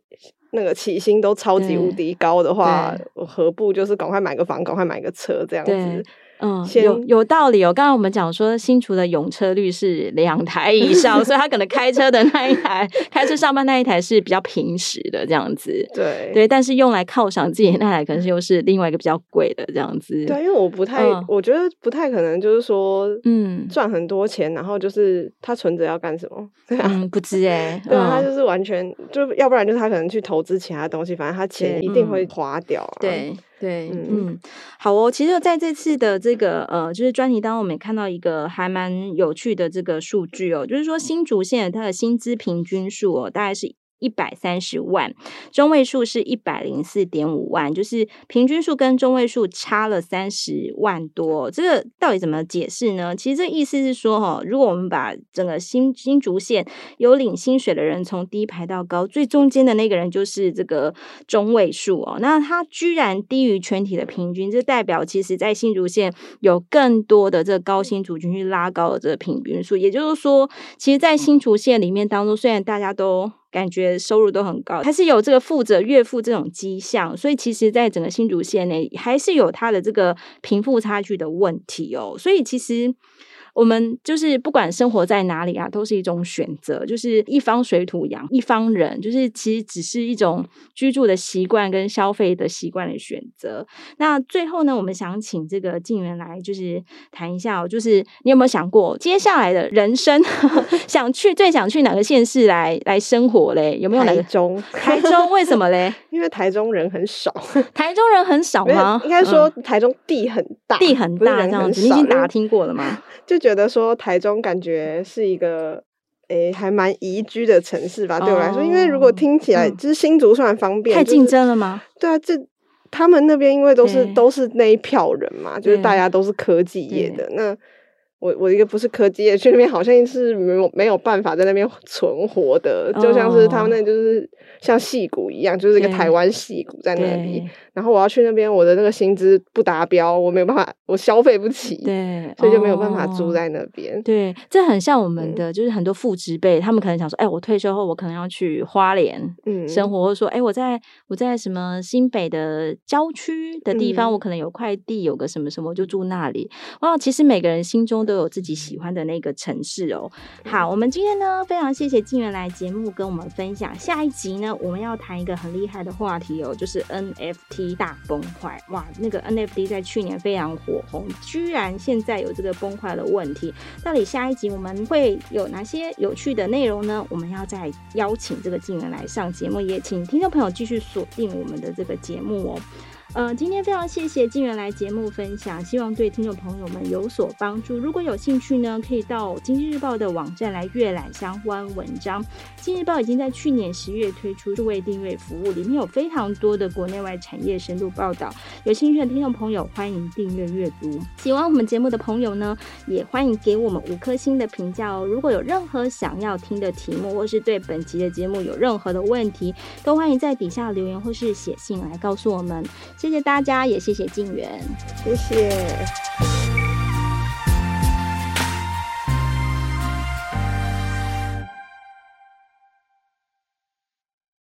[SPEAKER 3] 那个起薪都超级无敌高的话，我何不就是赶快买个房，赶快买个车这样子。
[SPEAKER 2] 嗯，有有道理哦。刚刚我们讲说，新竹的用车率是两台以上，所以他可能开车的那一台，开车上班那一台是比较平时的这样子。
[SPEAKER 3] 对
[SPEAKER 2] 对，但是用来犒赏自己的那台，可能是又是另外一个比较贵的这样子。
[SPEAKER 3] 对，因为我不太，嗯、我觉得不太可能，就是说，嗯，赚很多钱，然后就是他存着要干什么？对啊，
[SPEAKER 2] 嗯，不知哎、欸。
[SPEAKER 3] 对啊，他就是完全就要不然就是他可能去投资其他东西，反正他钱一定会花掉啊。
[SPEAKER 2] 对。对，嗯，好哦。其实在这次的这个呃，就是专题当中，我们也看到一个还蛮有趣的这个数据哦，就是说新竹县它的薪资平均数哦，大概是一百三十万，中位数是一百零四点五万，就是平均数跟中位数差了三十万多。这个到底怎么解释呢？其实这意思是说，哈，如果我们把整个新新竹县有领薪水的人从低排到高，最中间的那个人就是这个中位数哦。那他居然低于全体的平均，这代表其实在新竹县有更多的这个高薪族群去拉高了这个平均数。也就是说，其实，在新竹县里面当中，虽然大家都感觉收入都很高，还是有这个富者岳父这种迹象，所以其实，在整个新竹县内，还是有它的这个贫富差距的问题哦。所以其实。我们就是不管生活在哪里啊，都是一种选择。就是一方水土养一方人，就是其实只是一种居住的习惯跟消费的习惯的选择。那最后呢，我们想请这个静源来，就是谈一下哦，就是你有没有想过接下来的人生，想去最想去哪个县市来来生活嘞？有没有哪个？
[SPEAKER 3] 台中？
[SPEAKER 2] 台中为什么嘞？
[SPEAKER 3] 因为台中人很少。
[SPEAKER 2] 台中人很少吗？
[SPEAKER 3] 应该说台中地很大，
[SPEAKER 2] 嗯、地很大这样子。你已经打听过了吗？
[SPEAKER 3] 就觉得说台中感觉是一个诶、欸、还蛮宜居的城市吧，对我来说，哦、因为如果听起来就是新竹算方便，
[SPEAKER 2] 太竞争了吗？
[SPEAKER 3] 对啊，这他们那边因为都是都是那一票人嘛，就是大家都是科技业的那。我我一个不是科技业去那边，好像是没有没有办法在那边存活的，就像是他们那就是像戏骨一样，就是一个台湾戏骨在那里。然后我要去那边，我的那个薪资不达标，我没有办法，我消费不起，
[SPEAKER 2] 对，
[SPEAKER 3] 所以就没有办法住在那边。
[SPEAKER 2] 对，这很像我们的，就是很多父职辈，他们可能想说，哎，我退休后我可能要去花莲生活，或者说，哎，我在我在什么新北的郊区的地方，我可能有块地，有个什么什么，我就住那里。哇，其实每个人心中都。都有自己喜欢的那个城市哦。好，我们今天呢，非常谢谢静源来节目跟我们分享。下一集呢，我们要谈一个很厉害的话题哦，就是 NFT 大崩坏。哇，那个 NFT 在去年非常火红，居然现在有这个崩坏的问题。到底下一集我们会有哪些有趣的内容呢？我们要再邀请这个静源来上节目，也请听众朋友继续锁定我们的这个节目哦。呃，今天非常谢谢静媛来节目分享，希望对听众朋友们有所帮助。如果有兴趣呢，可以到经济日报的网站来阅览相关文章。经济日报已经在去年十月推出数位订阅服务，里面有非常多的国内外产业深度报道。有兴趣的听众朋友，欢迎订阅阅读。喜欢我们节目的朋友呢，也欢迎给我们五颗星的评价哦。如果有任何想要听的题目，或是对本集的节目有任何的问题，都欢迎在底下留言或是写信来告诉我们。谢谢大家，也谢谢静源，
[SPEAKER 3] 谢谢。